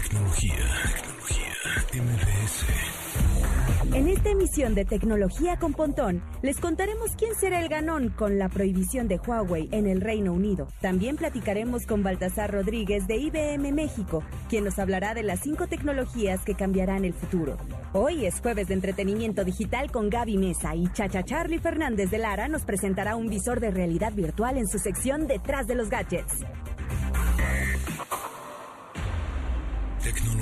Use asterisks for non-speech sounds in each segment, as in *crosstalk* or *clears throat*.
Tecnología, tecnología, MBS. En esta emisión de Tecnología con Pontón, les contaremos quién será el ganón con la prohibición de Huawei en el Reino Unido. También platicaremos con Baltasar Rodríguez de IBM México, quien nos hablará de las cinco tecnologías que cambiarán el futuro. Hoy es jueves de entretenimiento digital con Gaby Mesa y Chacha Charlie Fernández de Lara nos presentará un visor de realidad virtual en su sección Detrás de los Gadgets.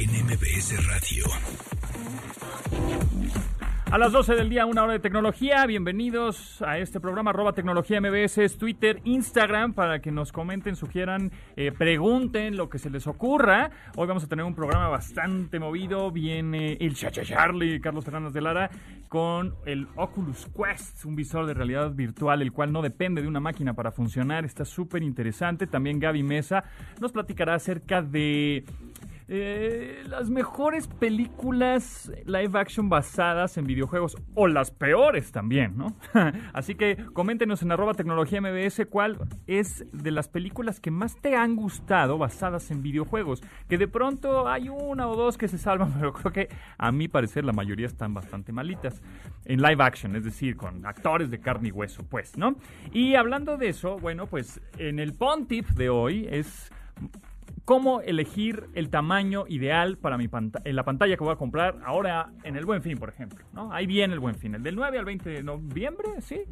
en Radio. A las 12 del día, una hora de tecnología. Bienvenidos a este programa arroba tecnología MBS, Twitter, Instagram, para que nos comenten, sugieran, eh, pregunten lo que se les ocurra. Hoy vamos a tener un programa bastante movido. Viene el Chacha Charlie, Carlos Fernández de Lara, con el Oculus Quest, un visor de realidad virtual, el cual no depende de una máquina para funcionar. Está súper interesante. También Gaby Mesa nos platicará acerca de eh, las mejores películas live action basadas en videojuegos o las peores también, ¿no? *laughs* Así que coméntenos en arroba tecnología MBS cuál es de las películas que más te han gustado basadas en videojuegos. Que de pronto hay una o dos que se salvan, *laughs* pero creo que a mi parecer la mayoría están bastante malitas. En live action, es decir, con actores de carne y hueso, pues, ¿no? Y hablando de eso, bueno, pues en el Pontip de hoy es cómo elegir el tamaño ideal para mi en la pantalla que voy a comprar ahora en el Buen Fin, por ejemplo. Ahí viene el Buen Fin, el del 9 al 20 de noviembre, ¿sí?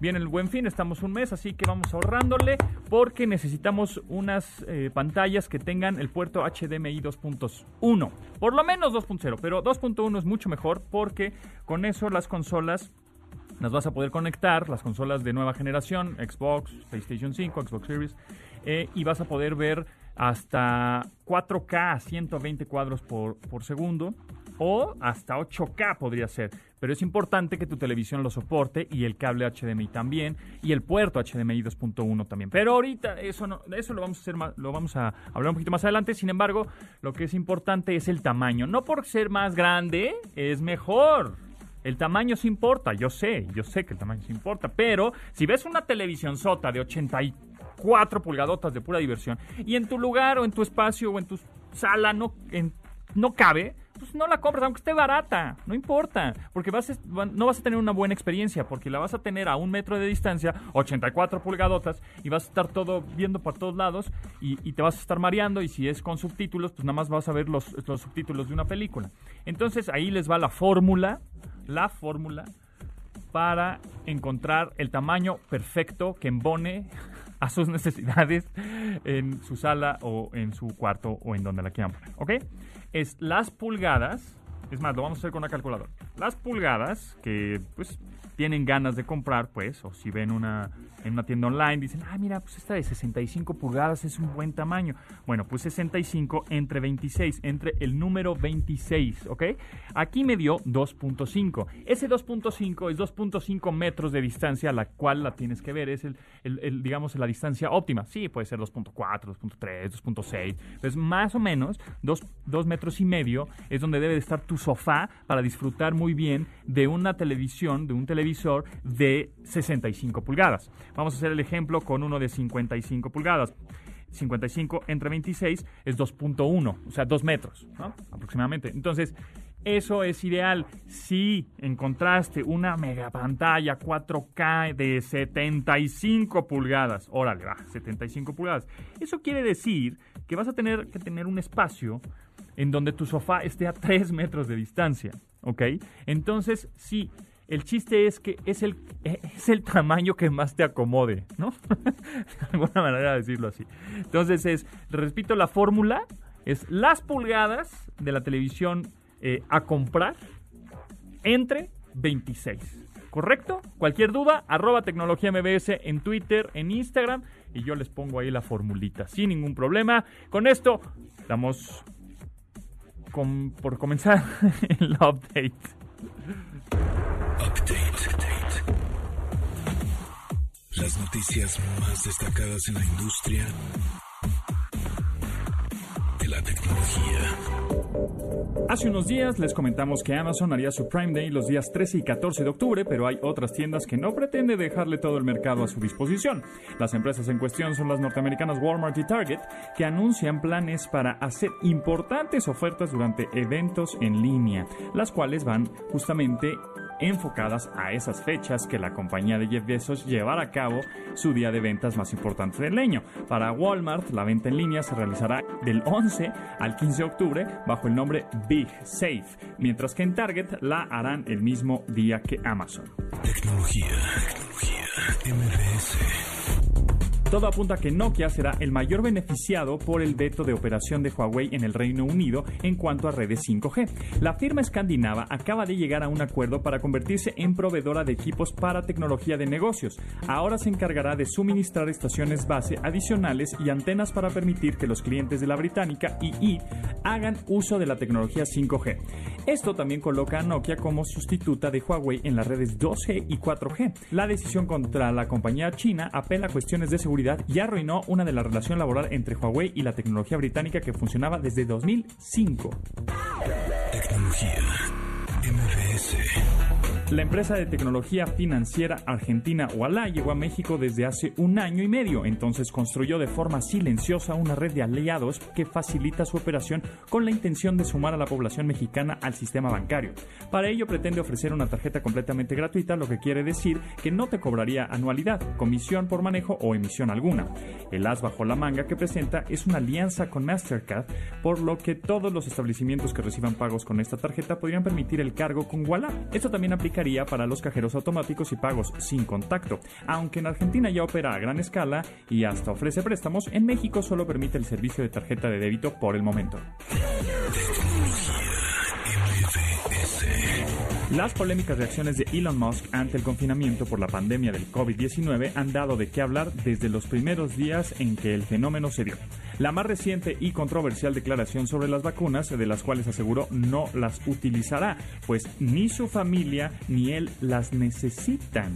Viene el Buen Fin, estamos un mes, así que vamos ahorrándole porque necesitamos unas eh, pantallas que tengan el puerto HDMI 2.1, por lo menos 2.0, pero 2.1 es mucho mejor porque con eso las consolas las vas a poder conectar, las consolas de nueva generación, Xbox, PlayStation 5, Xbox Series, eh, y vas a poder ver hasta 4K a 120 cuadros por, por segundo o hasta 8K podría ser. Pero es importante que tu televisión lo soporte y el cable HDMI también y el puerto HDMI 2.1 también. Pero ahorita eso no, eso lo vamos a hacer lo vamos a hablar un poquito más adelante. Sin embargo, lo que es importante es el tamaño. No por ser más grande es mejor. El tamaño sí importa, yo sé, yo sé que el tamaño sí importa, pero si ves una televisión sota de 84 cuatro pulgadotas de pura diversión y en tu lugar o en tu espacio o en tu sala no, no cabe, pues no la compras, aunque esté barata, no importa, porque vas no vas a tener una buena experiencia, porque la vas a tener a un metro de distancia, 84 pulgadotas, y vas a estar todo viendo por todos lados y, y, te vas a estar mareando, y si es con subtítulos, pues nada más vas a ver los, los subtítulos de una película. Entonces ahí les va la fórmula, la fórmula para encontrar el tamaño perfecto que embone a sus *laughs* necesidades en su sala o en su cuarto o en donde la quieran poner. ¿Ok? Es las pulgadas. Es más, lo vamos a hacer con una calculadora. Las pulgadas que pues tienen ganas de comprar, pues, o si ven una en una tienda online, dicen, ah, mira, pues esta de 65 pulgadas es un buen tamaño. Bueno, pues 65 entre 26, entre el número 26, ¿ok? Aquí me dio 2.5. Ese 2.5 es 2.5 metros de distancia a la cual la tienes que ver. Es el, el, digamos, la distancia óptima. Sí, puede ser 2.4, 2.3, 2.6. Pues más o menos 2, 2 metros y medio es donde debe de estar tu sofá para disfrutar muy bien de una televisión, de un televisor de 65 pulgadas. Vamos a hacer el ejemplo con uno de 55 pulgadas. 55 entre 26 es 2.1, o sea, 2 metros, ¿no? Aproximadamente. Entonces, eso es ideal. Si encontraste una mega pantalla 4K de 75 pulgadas, órale, va, 75 pulgadas. Eso quiere decir que vas a tener que tener un espacio en donde tu sofá esté a 3 metros de distancia, ¿ok? Entonces, sí el chiste es que es el, es el tamaño que más te acomode, ¿no? *laughs* de alguna manera de decirlo así. Entonces es, repito, la fórmula es las pulgadas de la televisión eh, a comprar entre 26. ¿Correcto? Cualquier duda, arroba tecnología MBS en Twitter, en Instagram y yo les pongo ahí la formulita sin ningún problema. Con esto damos por comenzar *laughs* el update. Update. Las noticias más destacadas en la industria de la tecnología. Hace unos días les comentamos que Amazon haría su Prime Day los días 13 y 14 de octubre, pero hay otras tiendas que no pretende dejarle todo el mercado a su disposición. Las empresas en cuestión son las norteamericanas Walmart y Target, que anuncian planes para hacer importantes ofertas durante eventos en línea, las cuales van justamente enfocadas a esas fechas que la compañía de Jeff Bezos llevará a cabo su día de ventas más importante del año. Para Walmart, la venta en línea se realizará del 11 al 15 de octubre bajo el nombre Big Safe, mientras que en Target la harán el mismo día que Amazon. Tecnología, tecnología, MBS. Todo apunta a que Nokia será el mayor beneficiado por el veto de operación de Huawei en el Reino Unido en cuanto a redes 5G. La firma escandinava acaba de llegar a un acuerdo para convertirse en proveedora de equipos para tecnología de negocios. Ahora se encargará de suministrar estaciones base adicionales y antenas para permitir que los clientes de la británica II hagan uso de la tecnología 5G. Esto también coloca a Nokia como sustituta de Huawei en las redes 2G y 4G. La decisión contra la compañía china apela a cuestiones de seguridad y arruinó una de la relación laboral entre Huawei y la tecnología británica que funcionaba desde 2005. Tecnología. MBS. La empresa de tecnología financiera argentina Walla llegó a México desde hace un año y medio, entonces construyó de forma silenciosa una red de aliados que facilita su operación con la intención de sumar a la población mexicana al sistema bancario. Para ello pretende ofrecer una tarjeta completamente gratuita, lo que quiere decir que no te cobraría anualidad, comisión por manejo o emisión alguna. El as bajo la manga que presenta es una alianza con Mastercard, por lo que todos los establecimientos que reciban pagos con esta tarjeta podrían permitir el cargo con Walla. Esto también aplica para los cajeros automáticos y pagos sin contacto. Aunque en Argentina ya opera a gran escala y hasta ofrece préstamos, en México solo permite el servicio de tarjeta de débito por el momento. Las polémicas reacciones de Elon Musk ante el confinamiento por la pandemia del COVID-19 han dado de qué hablar desde los primeros días en que el fenómeno se dio. La más reciente y controversial declaración sobre las vacunas, de las cuales aseguró no las utilizará, pues ni su familia ni él las necesitan.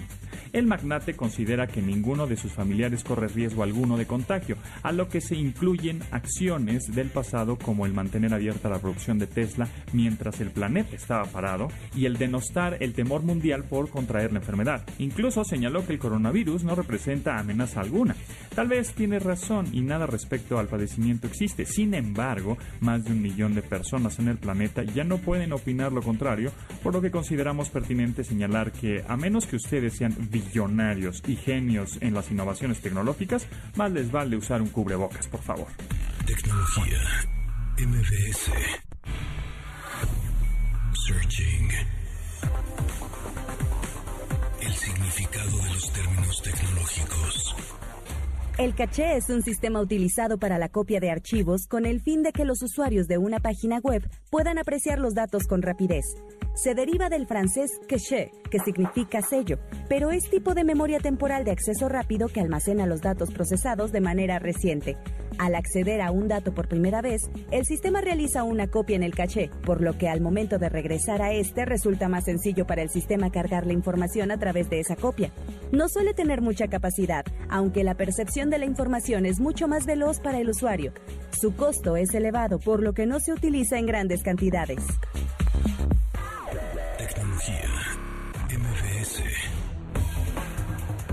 El magnate considera que ninguno de sus familiares corre riesgo alguno de contagio, a lo que se incluyen acciones del pasado como el mantener abierta la producción de Tesla mientras el planeta estaba parado y el denostar el temor mundial por contraer la enfermedad. Incluso señaló que el coronavirus no representa amenaza alguna. Tal vez tiene razón y nada respecto al padecimiento existe. Sin embargo, más de un millón de personas en el planeta ya no pueden opinar lo contrario, por lo que consideramos pertinente señalar que a menos que ustedes sean billonarios y genios en las innovaciones tecnológicas, más les vale usar un cubrebocas, por favor. Tecnología. MBS. Searching. El significado de los términos tecnológicos. El caché es un sistema utilizado para la copia de archivos con el fin de que los usuarios de una página web puedan apreciar los datos con rapidez. Se deriva del francés caché, que significa sello, pero es tipo de memoria temporal de acceso rápido que almacena los datos procesados de manera reciente. Al acceder a un dato por primera vez, el sistema realiza una copia en el caché, por lo que al momento de regresar a este resulta más sencillo para el sistema cargar la información a través de esa copia. No suele tener mucha capacidad, aunque la percepción de la información es mucho más veloz para el usuario. Su costo es elevado, por lo que no se utiliza en grandes cantidades.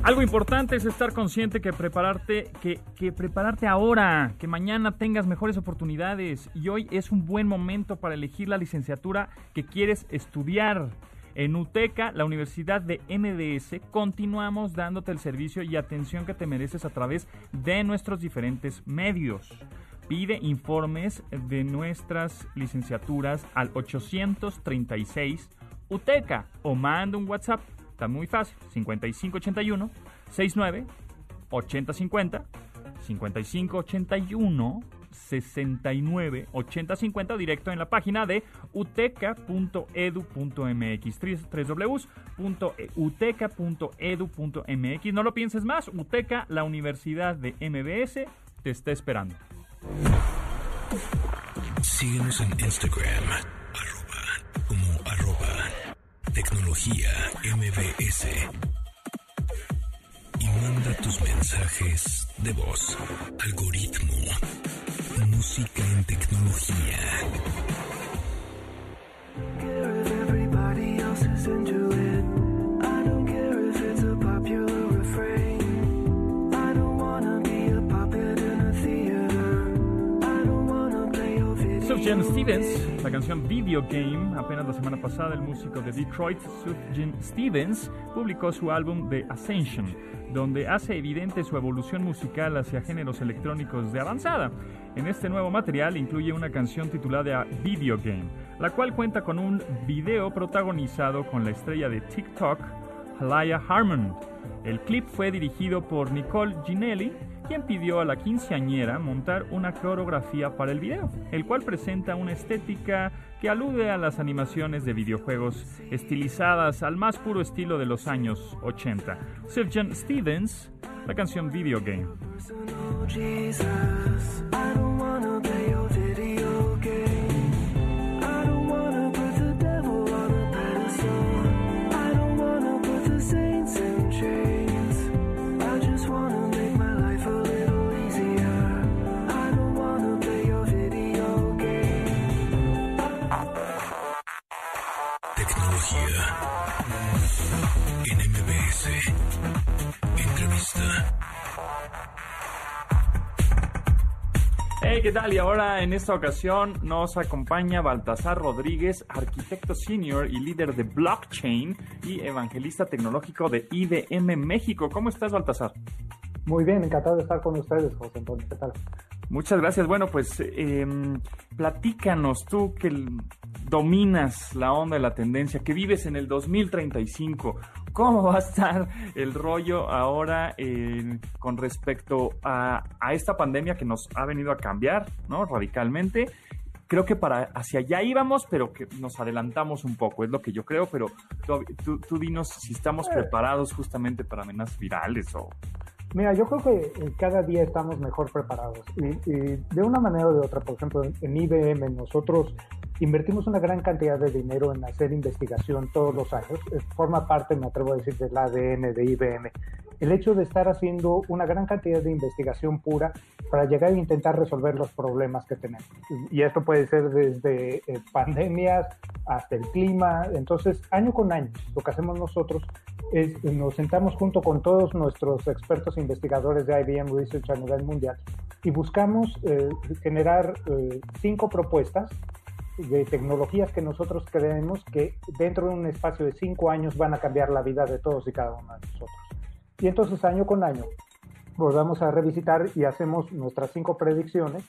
Algo importante es estar consciente que prepararte, que, que, prepararte ahora, que mañana tengas mejores oportunidades y hoy es un buen momento para elegir la licenciatura que quieres estudiar. En UTECA, la Universidad de MDS, continuamos dándote el servicio y atención que te mereces a través de nuestros diferentes medios. Pide informes de nuestras licenciaturas al 836 UTECA o manda un WhatsApp Muy fácil. 5581 69 8050 5581 69 8050 directo en la página de uteca.edu.mx www.uteca.edu.mx No lo pienses más, Uteca, la Universidad de MBS, te está esperando. Síguenos en Instagram, tecnología MBS. Y manda tus mensajes de voz. Algoritmo. Música en tecnología. Sufjan Stevens, la canción Video Game, apenas la semana pasada el músico de Detroit, Sufjan Stevens, publicó su álbum The Ascension, donde hace evidente su evolución musical hacia géneros electrónicos de avanzada. En este nuevo material incluye una canción titulada Video Game, la cual cuenta con un video protagonizado con la estrella de TikTok, Harmon. El clip fue dirigido por Nicole Ginelli, quien pidió a la quinceañera montar una coreografía para el video, el cual presenta una estética que alude a las animaciones de videojuegos estilizadas al más puro estilo de los años 80. Sufjan Stevens, la canción Video Game. Hey, ¿qué tal? Y ahora en esta ocasión nos acompaña Baltasar Rodríguez, arquitecto senior y líder de blockchain y evangelista tecnológico de IBM México. ¿Cómo estás, Baltasar? Muy bien, encantado de estar con ustedes, José Antonio. ¿Qué tal? Muchas gracias. Bueno, pues eh, platícanos tú que dominas la onda de la tendencia, que vives en el 2035. ¿Cómo va a estar el rollo ahora eh, con respecto a, a, esta pandemia que nos ha venido a cambiar ¿no? radicalmente? Creo que para hacia allá íbamos, pero que nos adelantamos un poco, es lo que yo creo, pero tú, tú, tú dinos si estamos preparados justamente para amenazas virales o Mira, yo creo que cada día estamos mejor preparados y, y, de una manera o de otra, por ejemplo, en IBM nosotros invertimos una gran cantidad de dinero en hacer investigación todos los años, forma parte, me atrevo a decir, del ADN de IBM. El hecho de estar haciendo una gran cantidad de investigación pura para llegar a intentar resolver los problemas que tenemos. Y esto puede ser desde eh, pandemias hasta el clima. Entonces, año con año, lo que hacemos nosotros es nos sentamos junto con todos nuestros expertos investigadores de IBM Research a nivel mundial y buscamos eh, generar eh, cinco propuestas de tecnologías que nosotros creemos que dentro de un espacio de cinco años van a cambiar la vida de todos y cada uno de nosotros. Y entonces año con año volvamos a revisitar y hacemos nuestras cinco predicciones.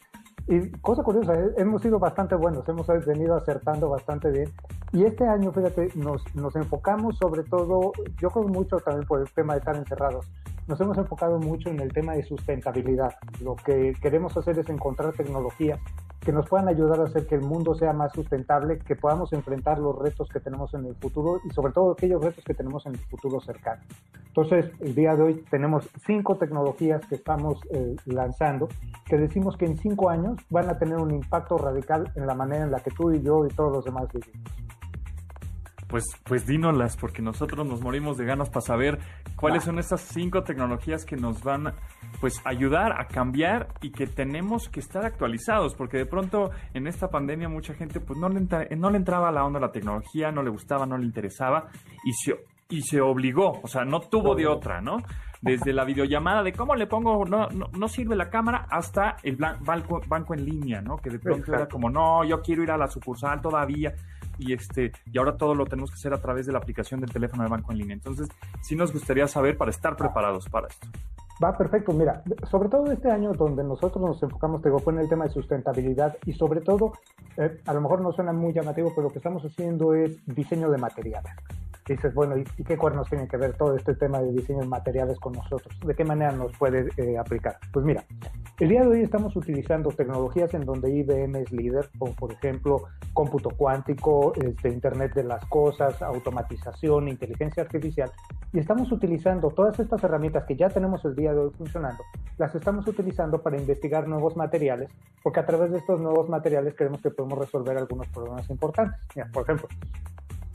Y cosa curiosa, hemos sido bastante buenos, hemos venido acertando bastante bien. Y este año, fíjate, nos, nos enfocamos sobre todo, yo creo mucho también por el tema de estar encerrados, nos hemos enfocado mucho en el tema de sustentabilidad. Lo que queremos hacer es encontrar tecnologías que nos puedan ayudar a hacer que el mundo sea más sustentable, que podamos enfrentar los retos que tenemos en el futuro y sobre todo aquellos retos que tenemos en el futuro cercano. Entonces, el día de hoy tenemos cinco tecnologías que estamos eh, lanzando que decimos que en cinco años van a tener un impacto radical en la manera en la que tú y yo y todos los demás vivimos. Pues, pues dínolas, porque nosotros nos morimos de ganas para saber cuáles son estas cinco tecnologías que nos van pues, ayudar a cambiar y que tenemos que estar actualizados, porque de pronto en esta pandemia mucha gente pues no le, entra, no le entraba a la onda la tecnología, no le gustaba, no le interesaba y se, y se obligó, o sea, no tuvo de otra, ¿no? Desde la videollamada de cómo le pongo, no, no, no sirve la cámara, hasta el banco, banco en línea, ¿no? Que de pronto Exacto. era como, no, yo quiero ir a la sucursal todavía y este y ahora todo lo tenemos que hacer a través de la aplicación del teléfono de banco en línea. Entonces, sí nos gustaría saber para estar preparados para esto. Va perfecto, mira, sobre todo este año donde nosotros nos enfocamos, te digo, fue en el tema de sustentabilidad y sobre todo, eh, a lo mejor no suena muy llamativo, pero lo que estamos haciendo es diseño de materiales. Dices, bueno, ¿y, ¿y qué cuernos tiene que ver todo este tema de diseño de materiales con nosotros? ¿De qué manera nos puede eh, aplicar? Pues mira, el día de hoy estamos utilizando tecnologías en donde IBM es líder, como por ejemplo cómputo cuántico, este, Internet de las cosas, automatización, inteligencia artificial, Y estamos utilizando todas estas herramientas que ya tenemos el día de hoy funcionando, las estamos utilizando para investigar nuevos materiales, porque a través de estos nuevos materiales creemos que podemos resolver algunos problemas importantes. por ejemplo,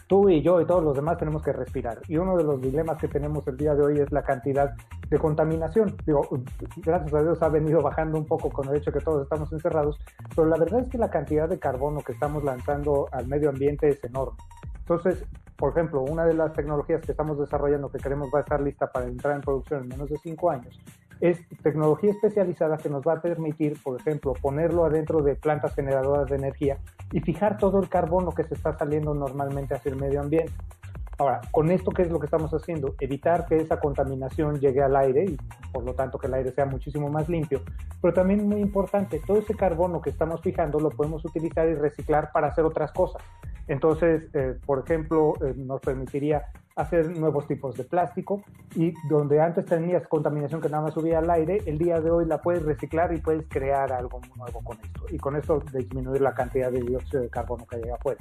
tú y yo y todos los demás tenemos que respirar. Y uno de los dilemas que tenemos el día de hoy es la cantidad de contaminación. Digo, gracias a Dios ha venido bajando un poco con el hecho que todos estamos encerrados, pero la verdad es que la cantidad de carbono que estamos lanzando al medio ambiente es enorme. Entonces, por ejemplo, una de las tecnologías que estamos desarrollando que queremos va a estar lista para entrar en producción en menos de cinco años es tecnología especializada que nos va a permitir, por ejemplo, ponerlo adentro de plantas generadoras de energía y fijar todo el carbono que se está saliendo normalmente hacia el medio ambiente. Ahora, con esto, ¿qué es lo que estamos haciendo? Evitar que esa contaminación llegue al aire y por lo tanto que el aire sea muchísimo más limpio. Pero también muy importante, todo ese carbono que estamos fijando lo podemos utilizar y reciclar para hacer otras cosas. Entonces, eh, por ejemplo, eh, nos permitiría hacer nuevos tipos de plástico y donde antes tenías contaminación que nada más subía al aire, el día de hoy la puedes reciclar y puedes crear algo nuevo con esto. Y con esto disminuir la cantidad de dióxido de carbono que llega afuera.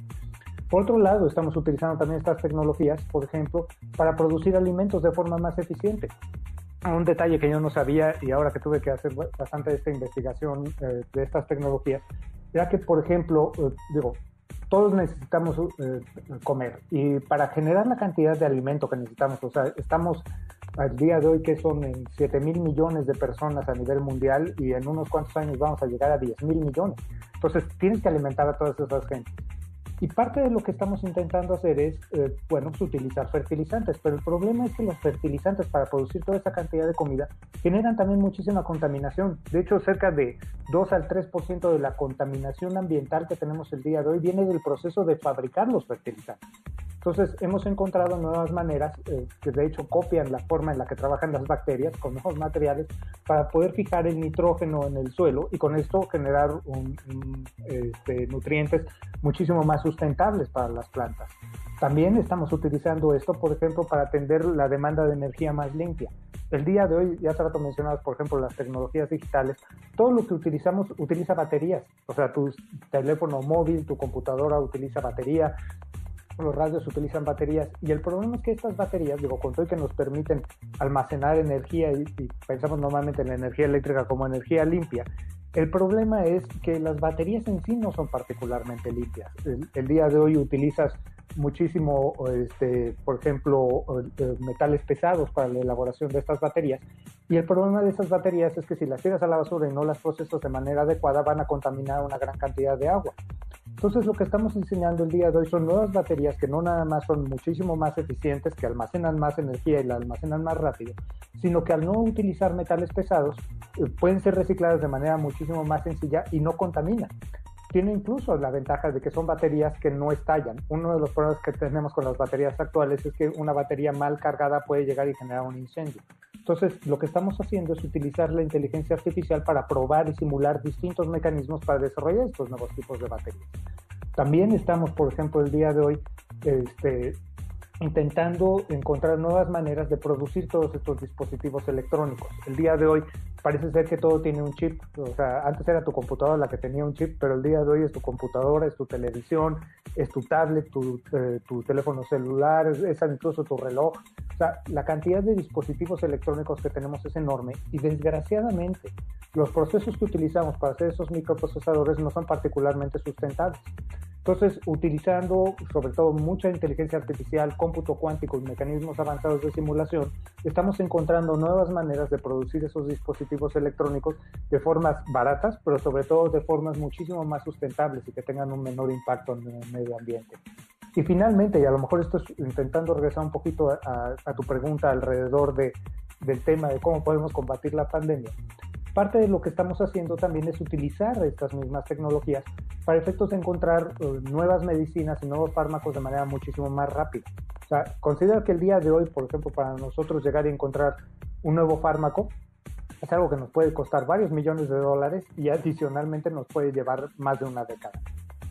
Por otro lado, estamos utilizando también estas tecnologías, por ejemplo, para producir alimentos de forma más eficiente. Un detalle que yo no sabía y ahora que tuve que hacer bastante esta investigación eh, de estas tecnologías, era que, por ejemplo, eh, digo, todos necesitamos eh, comer y para generar la cantidad de alimento que necesitamos, o sea, estamos al día de hoy que son 7 mil millones de personas a nivel mundial y en unos cuantos años vamos a llegar a 10 mil millones. Entonces tienes que alimentar a todas esas gentes. Y parte de lo que estamos intentando hacer es, eh, bueno, pues, utilizar fertilizantes, pero el problema es que los fertilizantes para producir toda esa cantidad de comida generan también muchísima contaminación. De hecho, cerca de 2 al 3% de la contaminación ambiental que tenemos el día de hoy viene del proceso de fabricar los fertilizantes. Entonces hemos encontrado nuevas maneras eh, que de hecho copian la forma en la que trabajan las bacterias con nuevos materiales para poder fijar el nitrógeno en el suelo y con esto generar este, nutrientes muchísimo más sustentables para las plantas. También estamos utilizando esto, por ejemplo, para atender la demanda de energía más limpia. El día de hoy, ya trato mencionadas, por ejemplo, las tecnologías digitales, todo lo que utilizamos utiliza baterías. O sea, tu teléfono móvil, tu computadora utiliza batería, los radios utilizan baterías y el problema es que estas baterías, digo, con todo que nos permiten almacenar energía y, pensamos normalmente en la energía eléctrica como energía limpia, el problema es que las baterías en sí no son particularmente limpias. El, día de hoy utilizas muchísimo, este, por ejemplo, eh, metales pesados para la elaboración de estas baterías. Y el problema de esas baterías es que si las tiras a la basura y no las procesas de manera adecuada, van a contaminar una gran cantidad de agua. Entonces lo que estamos enseñando el día de hoy son nuevas baterías que no nada más son muchísimo más eficientes, que almacenan más energía y la almacenan más rápido, sino que al no utilizar metales pesados eh, pueden ser recicladas de manera muchísimo más sencilla y no contaminan. Tiene incluso la ventaja de que son baterías que no estallan. Uno de los problemas que tenemos con las baterías actuales es que una batería mal cargada puede llegar y generar un incendio. Entonces, lo que estamos haciendo es utilizar la inteligencia artificial para probar y simular distintos mecanismos para desarrollar estos nuevos tipos de baterías. También estamos, por ejemplo, el día de hoy este, intentando encontrar nuevas maneras de producir todos estos dispositivos electrónicos. El día de hoy parece ser que todo tiene un chip, o sea, antes era tu computadora la que tenía un chip, pero el día de hoy es tu computadora, es tu televisión, es tu tablet, tu, eh, tu teléfono celular, es, es, incluso tu reloj. O sea, la cantidad de dispositivos electrónicos que tenemos es enorme y desgraciadamente los procesos que utilizamos para hacer esos microprocesadores no son particularmente sustentables. Entonces, utilizando sobre todo mucha inteligencia artificial, cómputo cuántico y mecanismos avanzados de simulación, estamos encontrando nuevas maneras de producir esos dispositivos electrónicos de formas baratas, pero sobre todo de formas muchísimo más sustentables y que tengan un menor impacto en el medio ambiente. Y finalmente, y a lo mejor esto es intentando regresar un poquito a, tu pregunta alrededor de, del tema de cómo podemos combatir la pandemia, Parte de lo que estamos haciendo también es utilizar estas mismas tecnologías para efectos de encontrar eh, nuevas medicinas y nuevos fármacos de manera muchísimo más rápida. O sea, considera que el día de hoy, por ejemplo, para nosotros llegar y encontrar un nuevo fármaco es algo que nos puede costar varios millones de dólares y adicionalmente nos puede llevar más de una década.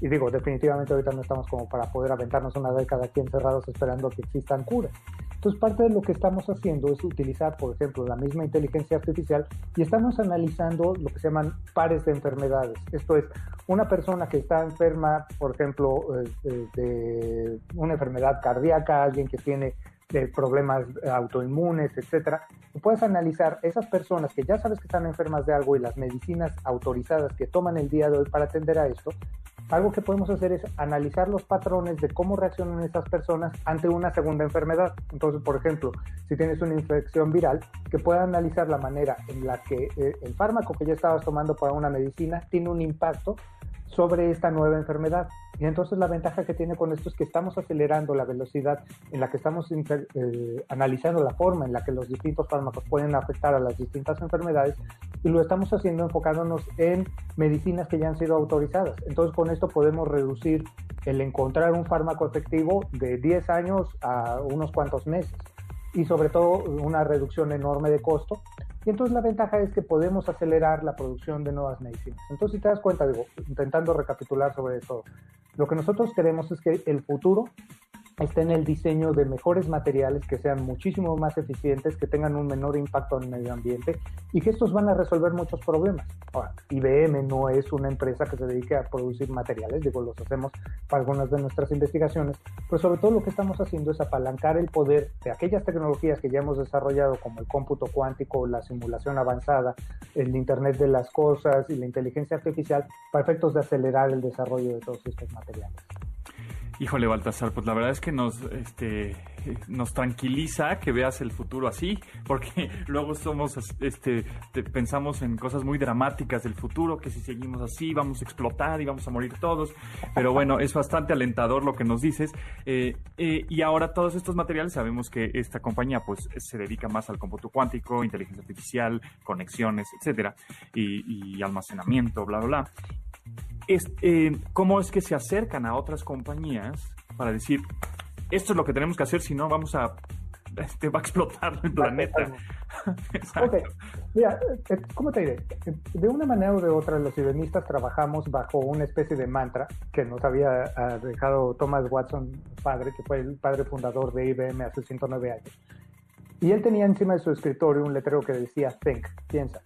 Y digo, definitivamente ahorita no estamos como para poder aventarnos una década aquí encerrados esperando que existan curas. Entonces, parte de lo que estamos haciendo es utilizar, por ejemplo, la misma inteligencia artificial y estamos analizando lo que se llaman pares de enfermedades. Esto es, una persona que está enferma, por ejemplo, eh, de una enfermedad cardíaca, alguien que tiene de problemas autoinmunes, etcétera, puedes analizar esas personas que ya sabes que están enfermas de algo y las medicinas autorizadas que toman el día de hoy para atender a esto, algo que podemos hacer es analizar los patrones de cómo reaccionan esas personas ante una segunda enfermedad. Entonces, por ejemplo, si tienes una infección viral, que pueda analizar la manera en la que eh, el fármaco que ya estabas tomando para una medicina tiene un impacto sobre esta nueva enfermedad. Y entonces la ventaja que tiene con esto es que estamos acelerando la velocidad en la que estamos eh, analizando la forma en la que los distintos fármacos pueden afectar a las distintas enfermedades y lo estamos haciendo enfocándonos en medicinas que ya han sido autorizadas. Entonces con esto podemos reducir el encontrar un fármaco efectivo de 10 años a unos cuantos meses y sobre todo una reducción enorme de costo y entonces la ventaja es que podemos acelerar la producción de nuevas medicinas. Entonces, si te das cuenta, digo, intentando recapitular sobre eso, lo que nosotros queremos es que el futuro está en el diseño de mejores materiales que sean muchísimo más eficientes, que tengan un menor impacto en el medio ambiente y que estos van a resolver muchos problemas. Ahora, IBM no es una empresa que se dedique a producir materiales, digo, los hacemos para algunas de nuestras investigaciones, pero sobre todo lo que estamos haciendo es apalancar el poder de aquellas tecnologías que ya hemos desarrollado, como el cómputo cuántico, la simulación avanzada, el Internet de las Cosas y la inteligencia artificial, para efectos de acelerar el desarrollo de todos estos materiales. Híjole, Baltasar, pues la verdad es que nos, este, nos tranquiliza que veas el futuro así, porque *laughs* luego somos, este, pensamos en cosas muy dramáticas del futuro, que si seguimos así vamos a explotar y vamos a morir todos. Pero bueno, es bastante alentador lo que nos dices. Eh, eh, y ahora todos estos materiales sabemos que esta compañía, pues, se dedica más al cómputo cuántico, inteligencia artificial, conexiones, etcétera, y, y almacenamiento, bla, bla, bla es, eh, cómo es que se acercan a otras compañías para decir, esto es lo que tenemos que hacer, si no vamos a, este, va a explotar el planeta. *laughs* ok, mira, eh, ¿cómo te diré? De una manera o de otra, los ibenistas trabajamos bajo una especie de mantra que nos había ah, dejado Thomas Watson, padre, que fue el padre fundador de IBM hace 109 años. Y él tenía encima de su escritorio un letrero que decía, think, piensa.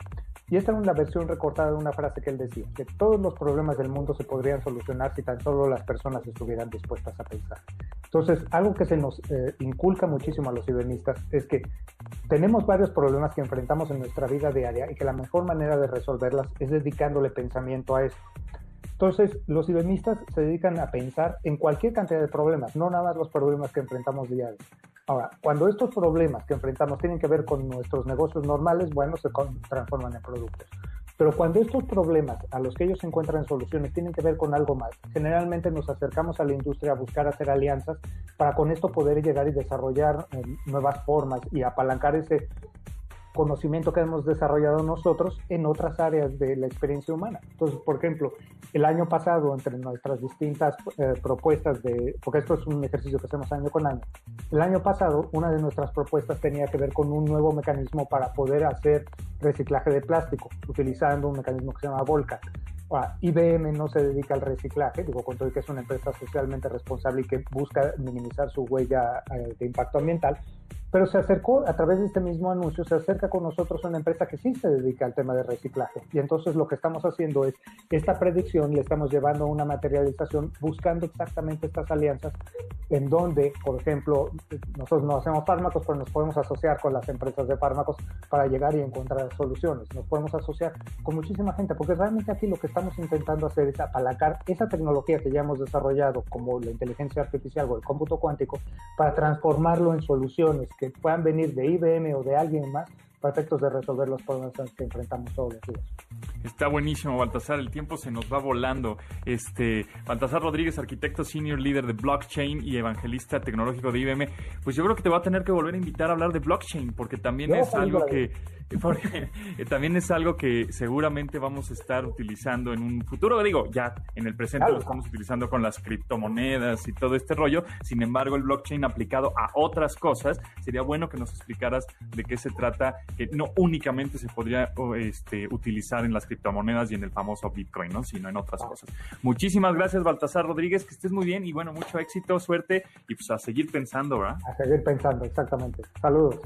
Y esta es una versión recortada de una frase que él decía, que todos los problemas del mundo se podrían solucionar si tan solo las personas estuvieran dispuestas a pensar. Entonces, algo que se nos eh, inculca muchísimo a los cibernistas es que tenemos varios problemas que enfrentamos en nuestra vida diaria y que la mejor manera de resolverlas es dedicándole pensamiento a eso. Entonces, los cibernistas se dedican a pensar en cualquier cantidad de problemas, no nada más los problemas que enfrentamos diarios. Ahora, cuando estos problemas que enfrentamos tienen que ver con nuestros negocios normales, bueno, se transforman en productos. Pero cuando estos problemas a los que ellos encuentran soluciones tienen que ver con algo más, generalmente nos acercamos a la industria a buscar hacer alianzas para con esto poder llegar y desarrollar eh, nuevas formas y apalancar ese conocimiento que hemos desarrollado nosotros en otras áreas de la experiencia humana. Entonces, por ejemplo, el año pasado, entre nuestras distintas eh, propuestas de, porque esto es un ejercicio que hacemos año con año, el año pasado una de nuestras propuestas tenía que ver con un nuevo mecanismo para poder hacer reciclaje de plástico, utilizando un mecanismo que se llama Volca. Ahora, IBM no se dedica al reciclaje, digo, con todo que es una empresa socialmente responsable y que busca minimizar su huella eh, de impacto ambiental, pero se acercó a través de este mismo anuncio, se acerca con nosotros una empresa que sí se dedica al tema de reciclaje. Y entonces lo que estamos haciendo es, esta predicción le estamos llevando a una materialización buscando exactamente estas alianzas en donde, por ejemplo, nosotros no hacemos fármacos, pero nos podemos asociar con las empresas de fármacos para llegar y encontrar soluciones. Nos podemos asociar con muchísima gente, porque realmente aquí lo que estamos intentando hacer es apalancar esa tecnología que ya hemos desarrollado, como la inteligencia artificial o el cómputo cuántico, para transformarlo en soluciones que puedan venir de IBM o de alguien más para efectos de resolver los problemas que enfrentamos todos los días. Está buenísimo, Baltasar. El tiempo se nos va volando. Este, Baltasar Rodríguez, arquitecto senior líder de blockchain y evangelista tecnológico de IBM. Pues yo creo que te va a tener que volver a invitar a hablar de blockchain, porque también es algo que *laughs* porque eh, también es algo que seguramente vamos a estar utilizando en un futuro. Digo, ya en el presente lo estamos utilizando con las criptomonedas y todo este rollo. Sin embargo, el blockchain aplicado a otras cosas, sería bueno que nos explicaras de qué se trata, que no únicamente se podría este, utilizar en las criptomonedas y en el famoso Bitcoin, ¿no? sino en otras cosas. Muchísimas gracias, Baltasar Rodríguez, que estés muy bien y bueno, mucho éxito, suerte y pues a seguir pensando, ¿verdad? A seguir pensando, exactamente. Saludos.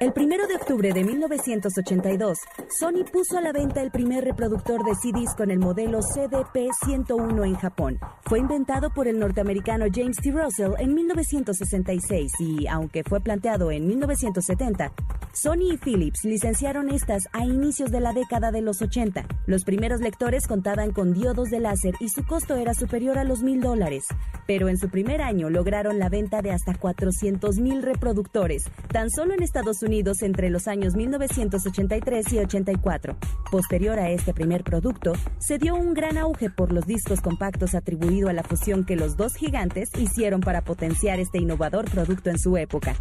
El primero de octubre de 1982, Sony puso a la venta el primer reproductor de CDs con el modelo CDP-101 en Japón. Fue inventado por el norteamericano James T. Russell en 1966 y, aunque fue planteado en 1970, Sony y Philips licenciaron estas a inicios de la década de los 80. Los primeros lectores contaban con diodos de láser y su costo era superior a los mil dólares, pero en su primer año lograron la venta de hasta 400 mil reproductores, tan solo en Estados Unidos entre los años 1983 y 84. Posterior a este primer producto, se dio un gran auge por los discos compactos atribuido a la fusión que los dos gigantes hicieron para potenciar este innovador producto en su época.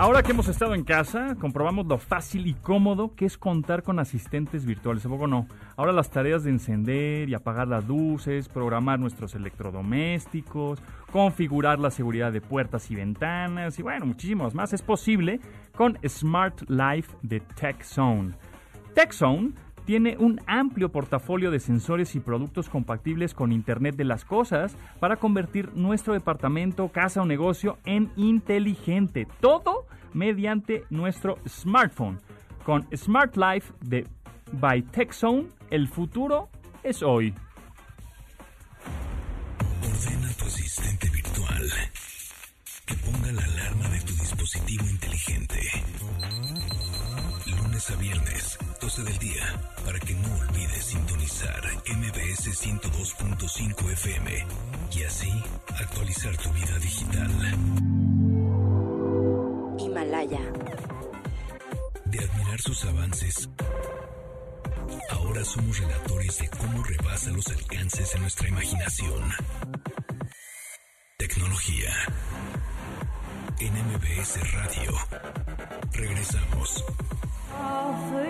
Ahora que hemos estado en casa, comprobamos lo fácil y cómodo que es contar con asistentes virtuales. ¿A no? Ahora las tareas de encender y apagar las luces, programar nuestros electrodomésticos, configurar la seguridad de puertas y ventanas y bueno, muchísimos más es posible con Smart Life de TechZone. TechZone tiene un amplio portafolio de sensores y productos compatibles con Internet de las Cosas para convertir nuestro departamento, casa o negocio en inteligente. Todo mediante nuestro smartphone. Con Smart Life de by TechZone, el futuro es hoy. MBS 102.5 FM y así actualizar tu vida digital. Himalaya. De admirar sus avances, ahora somos relatores de cómo rebasa los alcances de nuestra imaginación. Tecnología. En MBS Radio. Regresamos. all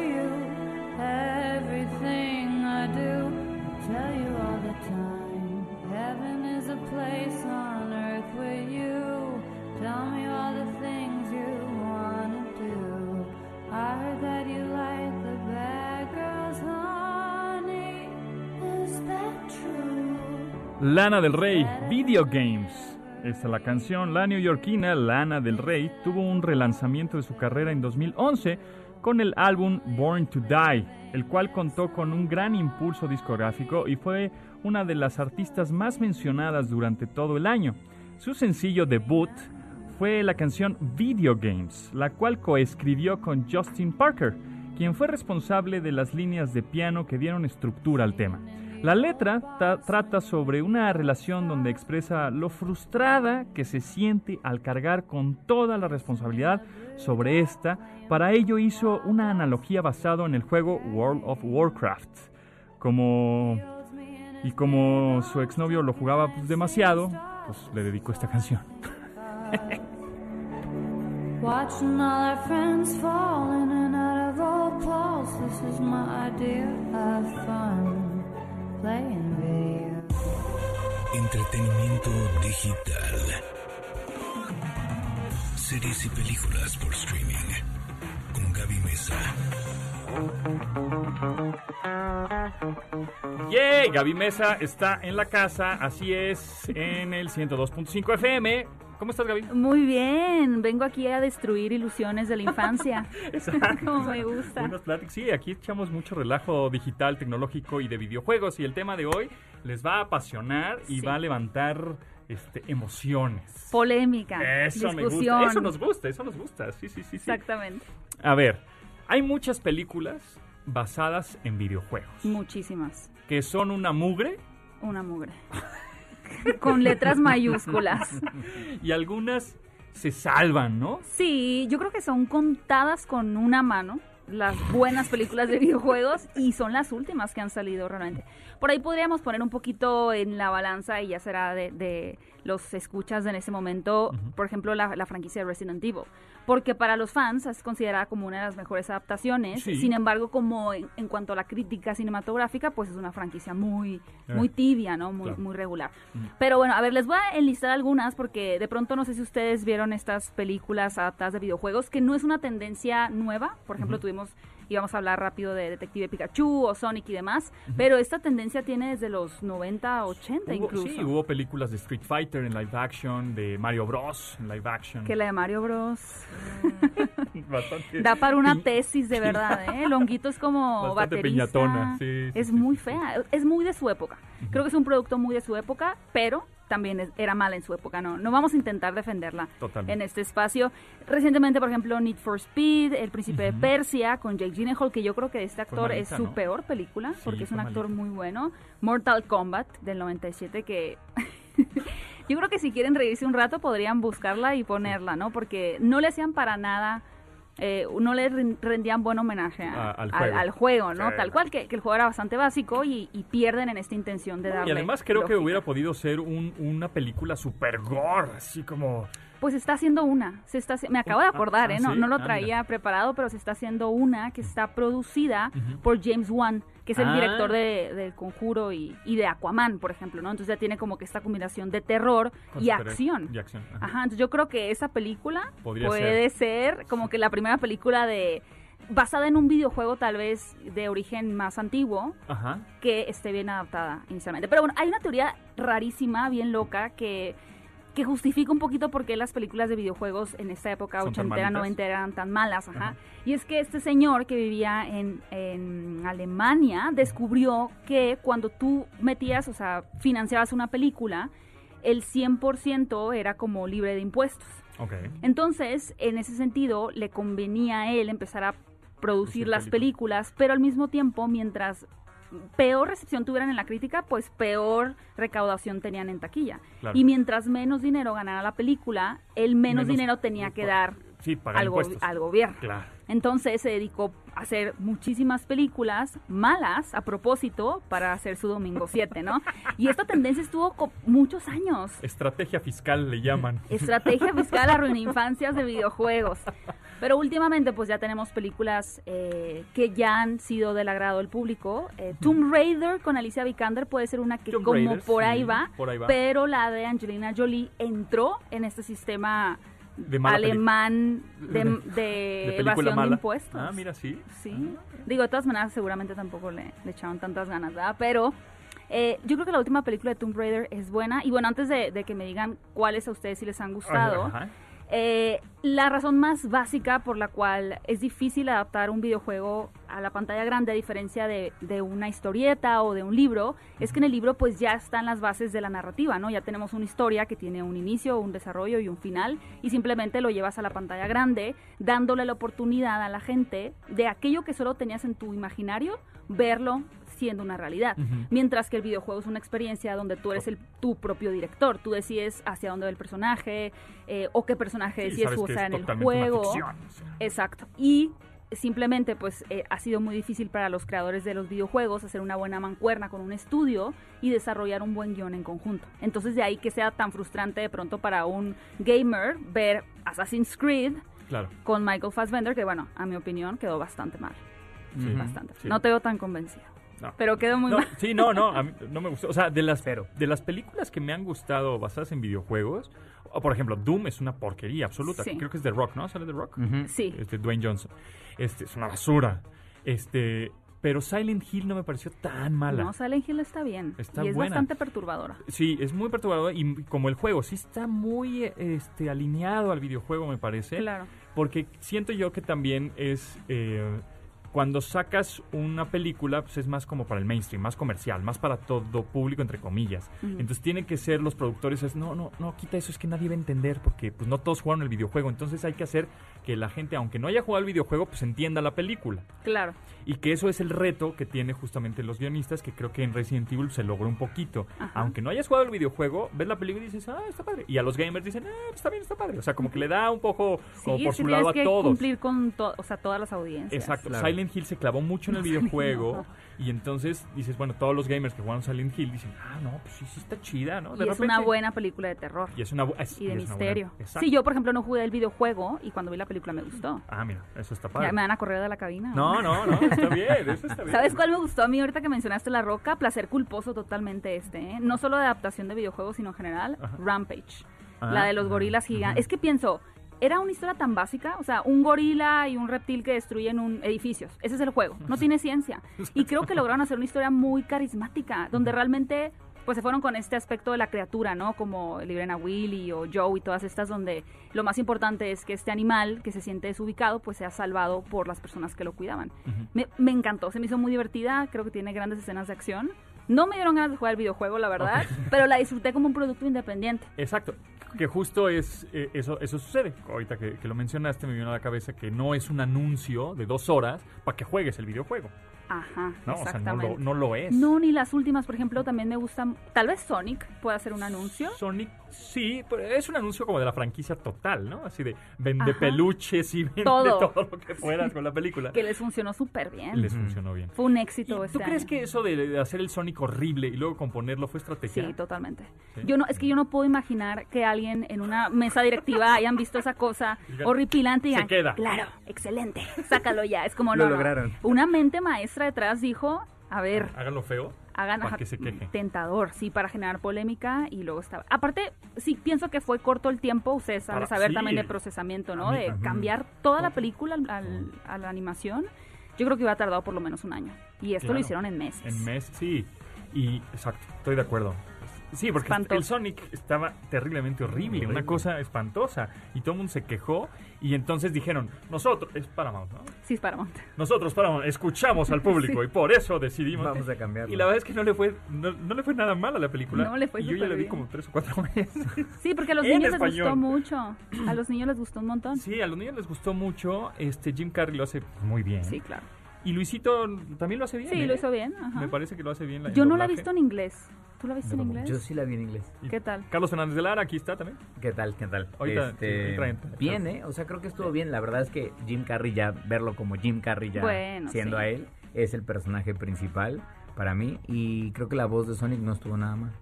Lana del Rey, Video Games. Esta es la canción. La neoyorquina Lana del Rey tuvo un relanzamiento de su carrera en 2011 con el álbum Born to Die, el cual contó con un gran impulso discográfico y fue una de las artistas más mencionadas durante todo el año. Su sencillo debut fue la canción Video Games, la cual coescribió con Justin Parker, quien fue responsable de las líneas de piano que dieron estructura al tema. La letra ta- trata sobre una relación donde expresa lo frustrada que se siente al cargar con toda la responsabilidad sobre esta. Para ello hizo una analogía basado en el juego World of Warcraft. Como y como su exnovio lo jugaba demasiado, pues le dedicó esta canción. *laughs* Entretenimiento digital. Series y películas por streaming. Con Gaby Mesa. ¡Yay! Gaby Mesa está en la casa, así es, en el 102.5 FM. ¿Cómo estás, Gaby? Muy bien, vengo aquí a destruir ilusiones de la infancia. *laughs* Exacto. *laughs* Como me gusta. Buenas pláticas. Sí, aquí echamos mucho relajo digital, tecnológico y de videojuegos. Y el tema de hoy les va a apasionar y Sí. va a levantar este, emociones. Polémica, Eso me discusión. gusta. Eso nos gusta, eso nos gusta. Sí, sí, sí. sí. Exactamente. A ver, hay muchas películas basadas en videojuegos Muchísimas. que son una mugre Una mugre. *laughs* *laughs* Con letras mayúsculas. *laughs* y algunas se salvan, ¿no? Sí, yo creo que son contadas con una mano las buenas películas de *laughs* videojuegos y son las últimas que han salido realmente. Por ahí podríamos poner un poquito en la balanza y ya será de, de los escuchas en ese momento, por ejemplo, la, la franquicia de Resident Evil. Porque para los fans es considerada como una de las mejores adaptaciones. Sí. Sin embargo, como en, en cuanto a la crítica cinematográfica, pues es una franquicia muy, Eh, muy tibia, ¿no? Muy, claro. muy regular. Pero bueno, a ver, les voy a enlistar algunas porque de pronto no sé si ustedes vieron estas películas adaptadas de videojuegos, que no es una tendencia nueva. Por ejemplo, tuvimos y vamos a hablar rápido de Detective Pikachu o Sonic y demás, pero esta tendencia tiene desde los 90, 80 Hubo- incluso. Sí, hubo películas de Street Fighter en live action, de Mario Bros. en live action. Que la de Mario Bros. *laughs* Bastante- Da para una tesis de verdad, ¿eh? El honguito es como Bastante baterista. piñatona, sí, sí, es sí, muy fea, es muy de su época. Creo que es un producto muy de su época, pero también era mala en su época, ¿no? No vamos a intentar defenderla Totalmente. en este espacio. Recientemente, por ejemplo, Need for Speed, El Príncipe de Persia, con Jake Gyllenhaal, que yo creo que este actor es su ¿no? peor película, Sí, porque es un actor malita. muy bueno. Mortal Kombat, del 97, que... *laughs* Yo creo que si quieren reírse un rato podrían buscarla y ponerla, ¿no? Porque no le hacían para nada, eh, no le rendían buen homenaje a- A- al juego. al juego, ¿no? Sí. Tal cual, que, que el juego era bastante básico y, y pierden en esta intención de darle Y además creo que hubiera podido ser un- una película super gore, así como... Pues está haciendo una, se está, me acabo de Ah, acordar, ah, ¿eh? No, sí, no lo ah, traía preparado, pero se está haciendo una que está producida por James Wan, que es el Ah. director de, del Conjuro y, y de Aquaman, por ejemplo, ¿no? Entonces ya tiene como que esta combinación de terror con y acción. Y acción. ajá. Ajá, entonces yo creo que esa película Podría puede ser. como que la primera película de basada en un videojuego tal vez de origen más antiguo Ajá. que esté bien adaptada inicialmente. Pero bueno, hay una teoría rarísima, bien loca, que, que justifica un poquito por qué las películas de videojuegos en esta época ochentera, noventera eran tan malas. Ajá. Ajá. Y es que este señor que vivía en, en Alemania descubrió que cuando tú metías, o sea, financiabas una película, el 100% era como libre de impuestos. Entonces, en ese sentido, le convenía a él empezar a producir las películas, pero al mismo tiempo, mientras peor recepción tuvieran en la crítica, pues peor recaudación tenían en taquilla. Claro. Y mientras menos dinero ganara la película, el menos, Menos- dinero tenía que dar Sí, al, go- al gobierno. Claro. Entonces se dedicó a hacer muchísimas películas malas a propósito para hacer su Domingo 7, ¿no? Y esta tendencia estuvo muchos años. Estrategia fiscal le llaman. Estrategia *laughs* fiscal arruina infancias de videojuegos. Pero últimamente pues ya tenemos películas eh, que ya han sido del agrado del público. Eh, Tomb Raider con Alicia Vikander puede ser una que Tomb como por, ahí sí, va, por ahí va. pero la de Angelina Jolie entró en este sistema De mala alemán *laughs* de, de de evasión de mala. impuestos. Ah, mira, sí. Sí. Digo, de todas maneras, seguramente tampoco le, le echaron tantas ganas, ¿verdad? Pero eh, yo creo que la última película de Tomb Raider es buena. Y bueno, antes de, de que me digan cuáles a ustedes sí les han gustado, Ajá. Eh, la razón más básica por la cual es difícil adaptar un videojuego a la pantalla grande, a diferencia de, de una historieta o de un libro, es que en el libro pues ya están las bases de la narrativa, ¿no? Ya tenemos una historia que tiene un inicio, un desarrollo y un final, y simplemente lo llevas a la pantalla grande, dándole la oportunidad a la gente de aquello que solo tenías en tu imaginario, verlo siendo una realidad. Mientras que el videojuego es una experiencia donde tú eres el, tu propio director. Tú decides hacia dónde va el personaje eh, o qué personaje Sí, decides usar en el juego. ficción, o sea. Exacto. Y simplemente pues eh, ha sido muy difícil para los creadores de los videojuegos hacer una buena mancuerna con un estudio y desarrollar un buen guion en conjunto. Entonces de ahí que sea tan frustrante de pronto para un gamer ver Assassin's Creed Claro. con Michael Fassbender, que bueno, a mi opinión quedó bastante mal. Sí. Bastante. Sí. No te veo tan convencido. No. Pero quedó muy No, mal. sí, no, no, a mí *laughs* no me gustó. O sea, de las, de las películas que me han gustado basadas en videojuegos, o por ejemplo, Doom es una porquería absoluta. Sí. Creo que es de Rock, ¿no? ¿Sale de Rock? Sí. Este, Dwayne Johnson. Este, es una basura. Este, pero Silent Hill no me pareció tan mala. No, Silent Hill está bien. Está y es buena. bastante perturbadora. Sí, es muy perturbador y como el juego sí está muy este, alineado al videojuego, me parece. Claro. Porque siento yo que también es... eh, cuando sacas una película, pues es más como para el mainstream, más comercial, más para todo público, entre comillas. Entonces tienen que ser los productores, es, no, no, no, quita eso, es que nadie va a entender, porque pues no todos jugaron el videojuego. Entonces hay que hacer que la gente, aunque no haya jugado el videojuego, pues entienda la película. Claro. Y que eso es el reto que tiene justamente los guionistas, que creo que en Resident Evil se logró un poquito. Ajá. Aunque no hayas jugado el videojuego, ves la película y dices, ah, está padre. Y a los gamers dicen, ah, está bien, está padre. O sea, como que le da un poco como Sí, por sí su lado a que todos. cumplir con to- o sea, todas las audiencias. Exacto. Claro. Silent Hill se clavó mucho en el videojuego. Y entonces dices, bueno, todos los gamers que jugaron Silent Hill dicen, ah, no, pues sí, sí está chida, ¿no? Y es una buena película de terror. Y es una es- Y de buena- misterio. Exacto. Sí, yo, por ejemplo, no jugué el videojuego y cuando vi la película me gustó. Ah, mira, eso está Ya padre. ¿Me van a correr de la cabina? No, no, no, está bien, eso está bien. ¿Sabes cuál me gustó a mí ahorita que mencionaste La Roca? Placer culposo totalmente este, ¿eh? No solo de adaptación de videojuegos, sino en general, Ajá. Rampage. Ah, la de los gorilas gigantes. Es que pienso, era una historia tan básica, o sea, un gorila y un reptil que destruyen un edificios. Ese es el juego, no tiene ciencia. Y creo que lograron hacer una historia muy carismática, donde realmente pues se fueron con este aspecto de la criatura, ¿no? Como Librena Willy o Joe y todas estas donde lo más importante es que este animal que se siente desubicado pues sea salvado por las personas que lo cuidaban. me, me encantó, se me hizo muy divertida, creo que tiene grandes escenas de acción. No me dieron ganas de jugar el videojuego, la verdad, *laughs* pero la disfruté como un producto independiente. Exacto, que justo es eh, eso, eso sucede. Ahorita que, que lo mencionaste me vino a la cabeza que no es un anuncio de dos horas para que juegues el videojuego. Ajá, No, o sea, no lo, no lo es. No, ni las últimas, por ejemplo, también me gustan. Tal vez Sonic pueda hacer un anuncio. Sonic, sí, pero es un anuncio como de la franquicia total, ¿no? Así de vende Ajá. peluches y vende Todo. *laughs* todo. lo que puedas con la película. Que les funcionó súper bien. Les funcionó bien. Fue un ¿Y éxito ¿Tú este crees año. que eso de, de hacer el Sonic horrible y luego componerlo fue estrategia? Sí, totalmente. ¿Sí? Yo no, es que yo no puedo imaginar que alguien en una mesa directiva hayan visto esa cosa horripilante y "Se digan, queda". claro, excelente, sácalo ya. Es como *laughs* Lo no, no. lograron. Una mente maestra detrás dijo, a ver, Háganlo feo hagan para que se queje. tentador, sí, para generar polémica y luego estaba. Aparte, sí, pienso que fue corto el tiempo, ustedes Para- saber sí. también de procesamiento, ¿no? Mí- de ajá. cambiar toda la película al- al- a la animación. Yo creo que iba a tardar por lo menos un año. Y esto Claro. lo hicieron en meses. En mes, sí. Y exacto, estoy de acuerdo. Sí, porque Espantoso. el Sonic estaba terriblemente horrible, una Horrible. cosa espantosa. Y todo el mundo se quejó. Y entonces dijeron, nosotros, es Paramount, ¿no? Sí, es Paramount. Nosotros, Paramount, escuchamos al *laughs* público Sí. y por eso decidimos. Vamos a cambiarlo. Y la verdad es que no le fue, no, no le fue nada mal a la película. No le fue Y yo ya la vi como tres o cuatro veces. Sí, porque a los *laughs* niños les gustó mucho. A los niños les gustó un montón. Sí, a los niños les gustó mucho. Este Jim Carrey lo hace muy bien. Sí, claro. Y Luisito también lo hace bien. Sí, ¿eh? lo hizo bien. ajá. Me parece que lo hace bien. la- Yo no la he doblaje. visto en inglés. ¿Tú la viste en Yo inglés? Yo sí la vi en inglés. ¿Qué tal? Carlos Fernández de Lara, aquí está también. ¿Qué tal? ¿Qué tal? Ahorita, Este, sí, bien, ¿eh? O sea, creo que estuvo bien. La verdad es que Jim Carrey ya, verlo como Jim Carrey ya Bueno, siendo sí. a él, es el personaje principal para mí. Y creo que la voz de Sonic no estuvo nada mal.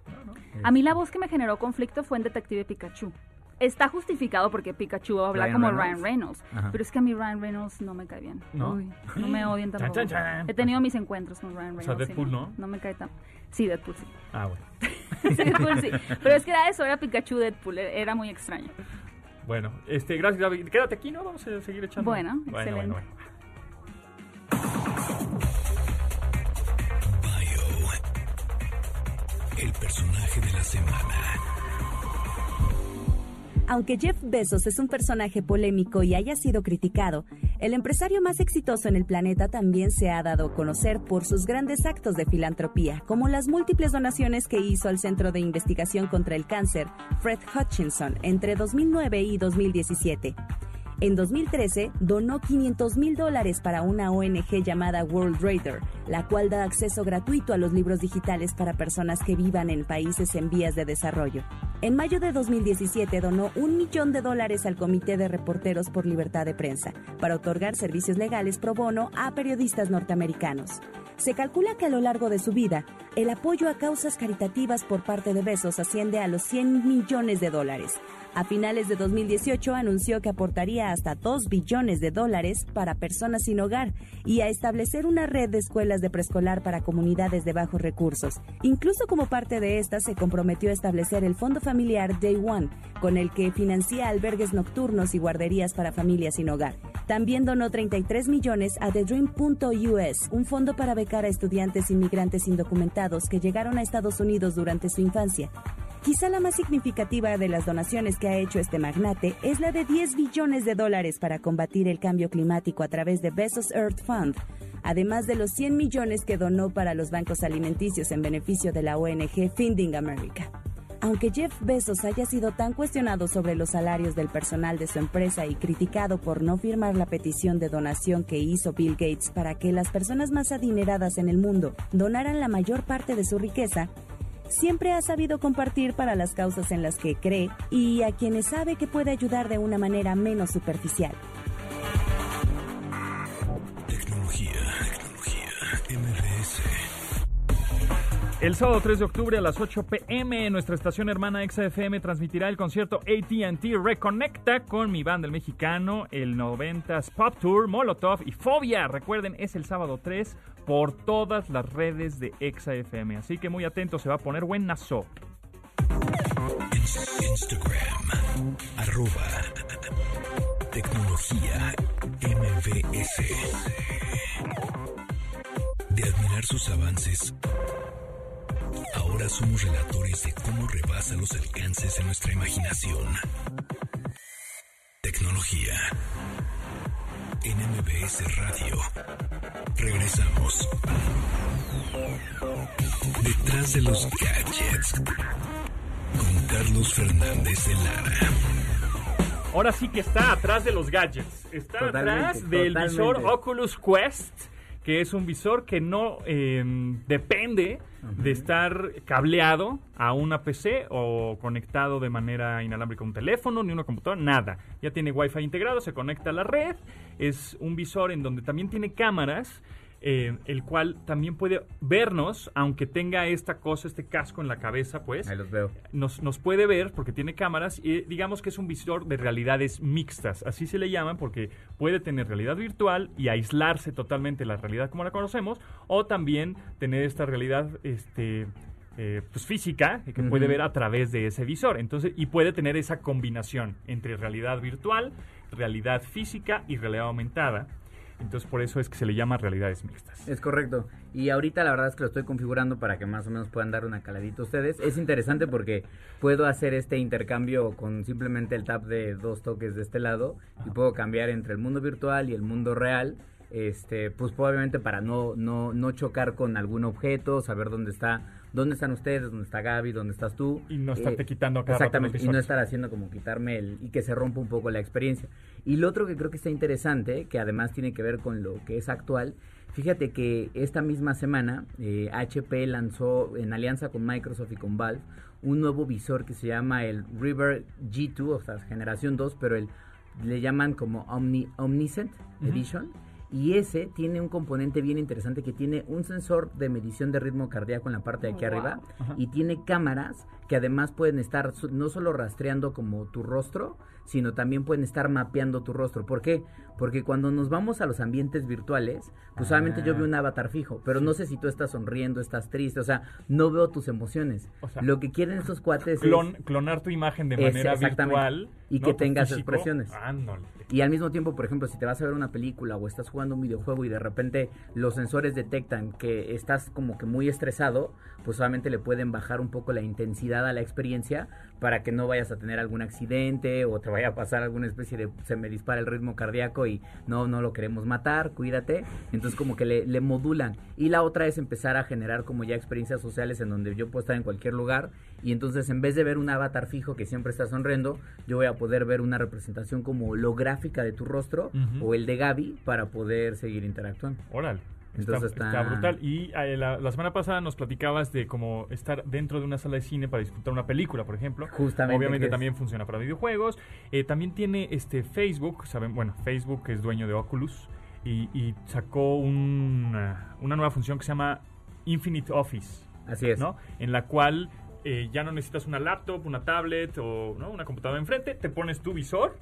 A mí la voz que me generó conflicto fue en Detective Pikachu. Está justificado porque Pikachu habla Ryan como Reynolds. Ryan Reynolds. Ajá. Pero es que a mí Ryan Reynolds no me cae bien. ¿No? Uy, no me odien Chan, tampoco. chan, chan. He tenido mis encuentros con Ryan O Reynolds. sea, y Deadpool, ¿no? No me cae tan... Sí, Deadpool sí. Ah, bueno. *laughs* Sí, Deadpool sí. Pero es que era eso, era Pikachu Deadpool. e- Era muy extraño. Bueno, este, gracias, David. Quédate aquí, ¿no? Vamos a seguir echando. Bueno, excelente. Bio. El personaje de la semana. Aunque Jeff Bezos es un personaje polémico y haya sido criticado, el empresario más exitoso en el planeta también se ha dado a conocer por sus grandes actos de filantropía, como las múltiples donaciones que hizo al Centro de Investigación contra el Cáncer, Fred Hutchinson, entre 2009 y 2017. En 2013 donó 500 mil dólares para una ONG llamada World Reader, la cual da acceso gratuito a los libros digitales para personas que vivan en países en vías de desarrollo. En mayo de 2017 donó un millón de dólares al Comité de Reporteros por Libertad de Prensa para otorgar servicios legales pro bono a periodistas norteamericanos. Se calcula que a lo largo de su vida, el apoyo a causas caritativas por parte de Besos asciende a los 100 millones de dólares. A finales de 2018 anunció que aportaría hasta 2 billones de dólares para personas sin hogar y a establecer una red de escuelas de preescolar para comunidades de bajos recursos. Incluso como parte de esta se comprometió a establecer el Fondo Familiar Day One, con el que financia albergues nocturnos y guarderías para familias sin hogar. También donó 33 millones a The Dream.us, un fondo para becar a estudiantes inmigrantes indocumentados que llegaron a Estados Unidos durante su infancia. Quizá la más significativa de las donaciones que ha hecho este magnate es la de 10 billones de dólares para combatir el cambio climático a través de Bezos Earth Fund, además de los 100 millones que donó para los bancos alimenticios en beneficio de la ONG Feeding America. Aunque Jeff Bezos haya sido tan cuestionado sobre los salarios del personal de su empresa y criticado por no firmar la petición de donación que hizo Bill Gates para que las personas más adineradas en el mundo donaran la mayor parte de su riqueza, siempre ha sabido compartir para las causas en las que cree y a quienes sabe que puede ayudar de una manera menos superficial. Tecnología. Tecnología. MBS. El sábado 3 de octubre a las 8 pm, nuestra estación hermana XFM transmitirá el concierto ATT Reconecta con mi banda el mexicano, el 90s Pop Tour, Molotov y Fobia. Recuerden, es el sábado 3 por todas las redes de XFM. Así que muy atentos, se va a poner buenazo. Instagram. Arroba Tecnología MBS. De admirar sus avances, ahora somos relatores de cómo rebasa los alcances de nuestra imaginación. Tecnología en MBS Radio. Regresamos. Detrás de los gadgets. Con Carlos Fernández de Lara. Ahora sí que está atrás de los gadgets. Está Totalmente, atrás del totalmente. visor Oculus Quest, que es un visor que no eh, depende de estar cableado a una PC o conectado de manera inalámbrica a un teléfono ni una computadora, nada. Ya tiene Wi-Fi integrado, se conecta a la red. Es un visor en donde también tiene cámaras. Eh, el cual también puede vernos, aunque tenga esta cosa, este casco en la cabeza, pues Ahí los veo. nos, nos puede ver porque tiene cámaras y digamos que es un visor de realidades mixtas, así se le llaman porque puede tener realidad virtual y aislarse totalmente la realidad como la conocemos o también tener esta realidad este eh, pues física que puede ver a través de ese visor. Entonces y puede tener esa combinación entre realidad virtual realidad física y realidad aumentada entonces por eso es que se le llama realidades mixtas Es correcto. Y ahorita la verdad es que lo estoy configurando para que más o menos puedan dar una caladita ustedes. Es interesante porque puedo hacer este intercambio con simplemente el tap de dos toques de este lado y puedo cambiar entre el mundo virtual y el mundo real. Este, pues obviamente para no, no, no chocar con algún objeto, saber dónde está, dónde están ustedes, dónde está Gaby, dónde estás tú. Y no estarte Eh, quitando cada rato Exactamente, los y no estar haciendo como quitarme el y que se rompa un poco la experiencia. Y lo otro que creo que está interesante, que además tiene que ver con lo que es actual, fíjate que esta misma semana eh, HP lanzó en alianza con Microsoft y con Valve un nuevo visor que se llama el River G2, o sea, generación 2, pero el le llaman como Omni, Omniscient Ujú. Edition. Y ese tiene un componente bien interesante que tiene un sensor de medición de ritmo cardíaco en la parte de aquí Wow. arriba Ajá. y tiene cámaras que además pueden estar no solo rastreando como tu rostro, sino también pueden estar mapeando tu rostro. ¿Por qué? Porque cuando nos vamos a los ambientes virtuales, pues solamente yo Ah. veo un avatar fijo, pero no sé si tú estás sonriendo, estás triste, o sea, no veo tus emociones. O sea, Lo que quieren estos cuates Clon- es... clonar tu imagen de manera virtual Y ¿no? que tengas físico. expresiones. Ándale. Y al mismo tiempo, por ejemplo, si te vas a ver una película o estás jugando un videojuego y de repente los sensores detectan que estás como que muy estresado, pues solamente le pueden bajar un poco la intensidad a la experiencia para que no vayas a tener algún accidente o te vaya a pasar alguna especie de se me dispara el ritmo cardíaco y no, no lo queremos matar, cuídate. Entonces como que le, le modulan. Y la otra es empezar a generar como ya experiencias sociales en donde yo puedo estar en cualquier lugar y entonces en vez de ver un avatar fijo que siempre está sonriendo, yo voy a poder ver una representación como holográfica de tu rostro o el de Gaby para poder seguir interactuando. Órale. Entonces está, está- está brutal. Y eh, la, la semana pasada nos platicabas de cómo estar dentro de una sala de cine para disfrutar una película, por ejemplo. Justamente, Obviamente también funciona para videojuegos. Eh, también tiene este Facebook, saben, bueno, Facebook es dueño de Oculus y, y sacó una, una nueva función que se llama Infinite Office. Así es. ¿no? En la cual eh, ya no necesitas una laptop, una tablet o ¿no? una computadora enfrente, te pones tu visor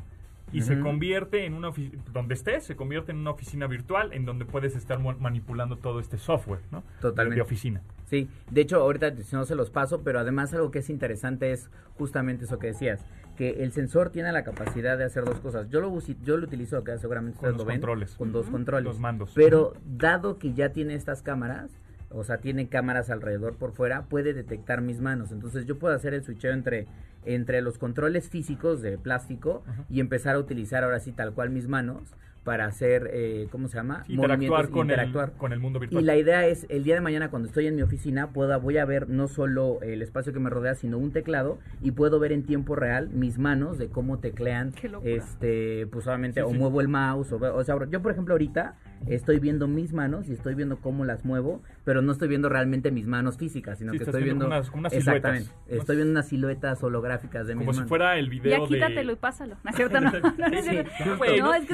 y se convierte en una oficina, donde estés, se convierte en una oficina virtual en donde puedes estar manipulando todo este software, ¿no? Totalmente. De, oficina. Sí, de hecho ahorita si no se los paso, pero además algo que es interesante es justamente eso que decías, que el sensor tiene la capacidad de hacer dos cosas. Yo lo yo lo utilizo acá, seguramente Con ustedes los lo ven, controles. con dos controles, Los mandos. Pero dado que ya tiene estas cámaras, o sea, tiene cámaras alrededor por fuera, puede detectar mis manos. Entonces yo puedo hacer el switcheo entre entre los controles físicos de plástico Ajá. y empezar a utilizar ahora sí tal cual mis manos para hacer, eh, ¿cómo se llama? Interactuar Movimientos, con, interactuar. El, con el mundo virtual. Y la idea es, el día de mañana cuando estoy en mi oficina, pueda, voy a ver no solo el espacio que me rodea, sino un teclado y puedo ver en tiempo real mis manos de cómo teclean, Qué locura. este, pues solamente, Sí, o sí. muevo el mouse, o, ve- o sea, yo por ejemplo ahorita estoy viendo mis manos y estoy viendo cómo las muevo, pero no estoy viendo realmente mis manos físicas, sino Sí, que estoy viendo unas- como unas exactamente, siluetas. estoy viendo unas siluetas holográficas de Como mis si manos. fuera el video Ya quítatelo y de... pásalo. No es cierto, no. *laughs* No, no No, es que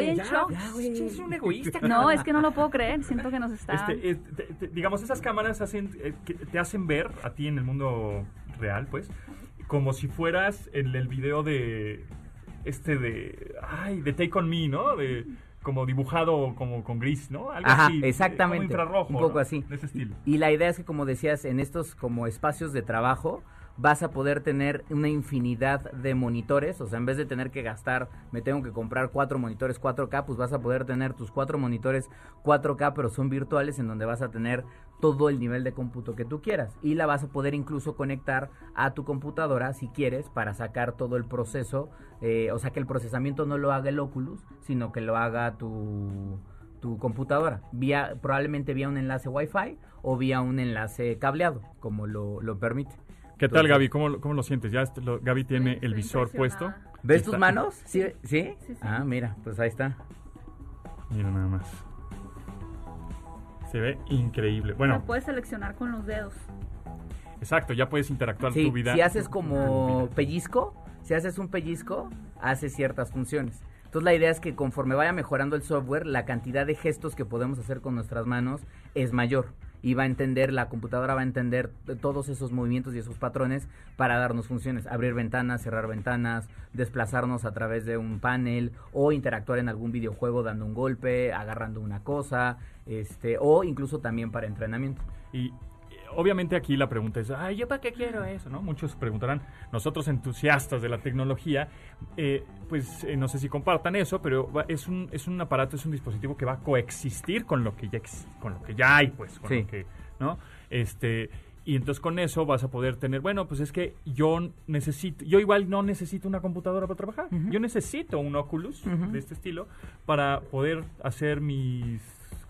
estoy en ya, shock. ya. Es un egoísta. No, es que no lo puedo creer. Siento que nos está. Este, eh, te- digamos, esas cámaras hacen, eh, que te hacen ver a ti en el mundo real, pues, como si fueras en el video de este de ay, de Take on Me, ¿no? De como dibujado como con gris, ¿no? Algo Ajá, así, eh, exactamente. como infrarrojo, Un poco ¿no? así. De ese estilo. Y la idea es que, como decías, en estos como espacios de trabajo vas a poder tener una infinidad de monitores, o sea, en vez de tener que gastar, me tengo que comprar cuatro monitores 4K, pues vas a poder tener tus cuatro monitores 4K, pero son virtuales en donde vas a tener todo el nivel de cómputo que tú quieras y la vas a poder incluso conectar a tu computadora si quieres para sacar todo el proceso, eh, o sea, que el procesamiento no lo haga el Oculus, sino que lo haga tu tu computadora, vía, probablemente vía un enlace Wi-Fi o vía un enlace cableado, como lo, lo permite. ¿Qué tal, Gaby? ¿Cómo, lo- cómo lo sientes? Ya este- lo- Gaby tiene el visor puesto. ¿Ves Está- tus manos? ¿Sí? ¿Sí? Sí, sí. Ah, mira, pues ahí está. Mira nada más. Se ve increíble. Lo Bueno, puedes seleccionar con los dedos. exacto, ya puedes interactuar Sí, tu vida. si haces como pellizco, si haces un pellizco, hace ciertas funciones. Entonces la idea es que conforme vaya mejorando el software, la cantidad de gestos que podemos hacer con nuestras manos es mayor. Y va a entender, la computadora va a entender todos esos movimientos y esos patrones para darnos funciones. Abrir ventanas, cerrar ventanas, desplazarnos a través de un panel o interactuar en algún videojuego dando un golpe, agarrando una cosa, este, o incluso también para entrenamiento. Obviamente aquí la pregunta es, ay, ¿yo para qué quiero eso? ¿no? Muchos preguntarán, nosotros entusiastas de la tecnología, eh, pues eh, no sé si compartan eso, pero va- es un, es un aparato, es un dispositivo que va a coexistir con lo que ya, ex- con lo que ya hay, pues, con Sí. lo que, ¿no? Este... Y entonces con eso vas a poder tener, bueno, pues es que yo necesito, yo igual no necesito una computadora para trabajar. Yo necesito un Oculus de este estilo para poder hacer mis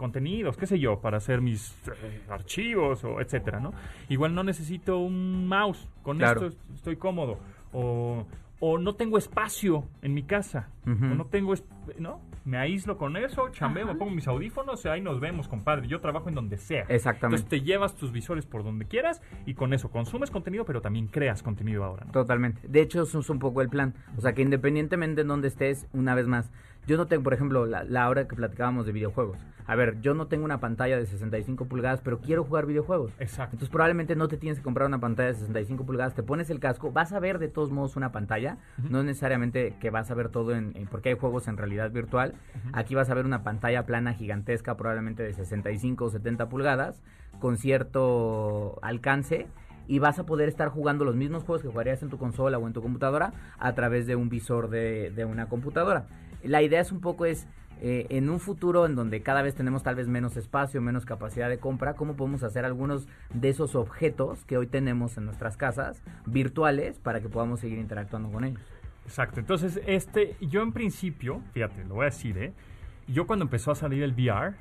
contenidos, qué sé yo, para hacer mis eh, archivos o etcétera, ¿no? Igual no necesito un mouse, con Claro. esto est- estoy cómodo. O, o no tengo espacio en mi casa, o no tengo, es- ¿no? Me aíslo con eso, chambeo, me pongo mis audífonos y ahí nos vemos, compadre. Yo trabajo en donde sea. Exactamente. Entonces te llevas tus visores por donde quieras y con eso consumes contenido, pero también creas contenido ahora, ¿no? Totalmente. De hecho, eso es un poco el plan. O sea, que independientemente en donde estés, una vez más, yo no tengo, por ejemplo, la, la hora que platicábamos de videojuegos. A ver, yo no tengo una pantalla de 65 pulgadas, pero quiero jugar videojuegos. Exacto. Entonces probablemente no te tienes que comprar una pantalla de 65 pulgadas, te pones el casco, vas a ver de todos modos una pantalla, no necesariamente que vas a ver todo en, en- porque hay juegos en realidad virtual, aquí vas a ver una pantalla plana gigantesca probablemente de 65 o 70 pulgadas con cierto alcance y vas a poder estar jugando los mismos juegos que jugarías en tu consola o en tu computadora a través de un visor de, de una computadora. La idea es un poco es eh, en un futuro en donde cada vez tenemos tal vez menos espacio, menos capacidad de compra, ¿cómo podemos hacer algunos de esos objetos que hoy tenemos en nuestras casas virtuales para que podamos seguir interactuando con ellos? Exacto. Entonces, este, yo en principio, fíjate, lo voy a decir, ¿eh? Yo cuando empezó a salir el VR,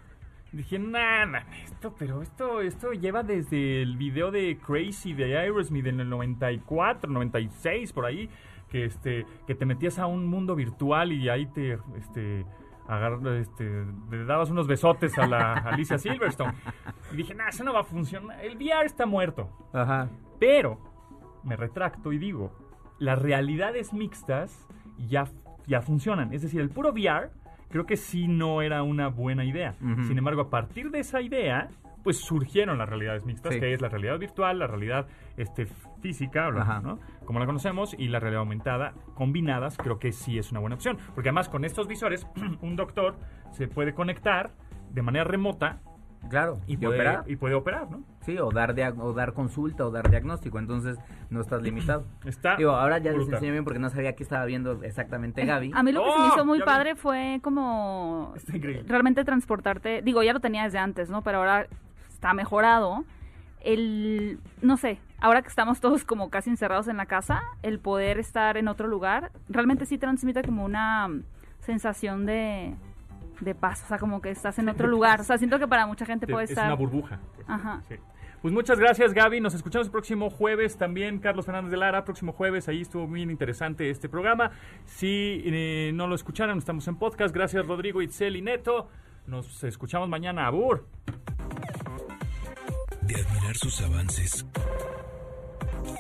dije, nah, esto, pero esto, esto lleva desde el video de Crazy de Aerosmith en el 94, 96, por ahí, que este, que te metías a un mundo virtual y ahí te, este, agar- este, le dabas unos besotes a la *laughs* Alicia Silverstone. Y dije, nah, eso no va a funcionar. El VR está muerto. Ajá. Pero me retracto y digo, las realidades mixtas ya, ya funcionan. Es decir, el puro VR creo que sí no era una buena idea. Ujú. Sin embargo, a partir de esa idea, pues surgieron las realidades mixtas, Sí. que es la realidad virtual, la realidad este, física, Ajá. ¿no? como la conocemos, y la realidad aumentada, combinadas, creo que sí es una buena opción. Porque además con estos visores, *clears throat* un doctor se puede conectar de manera remota Claro. y, ¿Y puede, operar? y puede operar, ¿no? Sí, o dar, o dar consulta o dar diagnóstico, entonces no estás limitado. *clears throat* Está Digo, ahora ya les brutal. enseño bien porque no sabía que estaba viendo exactamente Gaby. A mí lo que se ¡Oh! me hizo muy vi. padre fue como Está increíble. realmente transportarte, digo, ya lo tenía desde antes, ¿no? Pero ahora está mejorado. El, no sé, ahora que estamos todos como casi encerrados en la casa, el poder estar en otro lugar, realmente sí transmite como una sensación de, de paz, o sea, como que estás en otro lugar. O sea, siento que para mucha gente puede es estar... una burbuja. Ajá. Sí. Pues muchas gracias, Gaby. Nos escuchamos el próximo jueves también. Carlos Fernández de Lara, próximo jueves. Ahí estuvo muy interesante este programa. Si eh, no lo escucharon, estamos en podcast. Gracias, Rodrigo, Itzel y Neto. Nos escuchamos mañana. Abur. De admirar sus avances,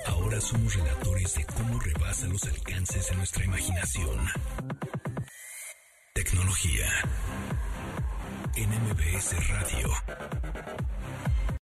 ahora somos relatores de cómo rebasa los alcances de nuestra imaginación. Tecnología. En MBS Radio.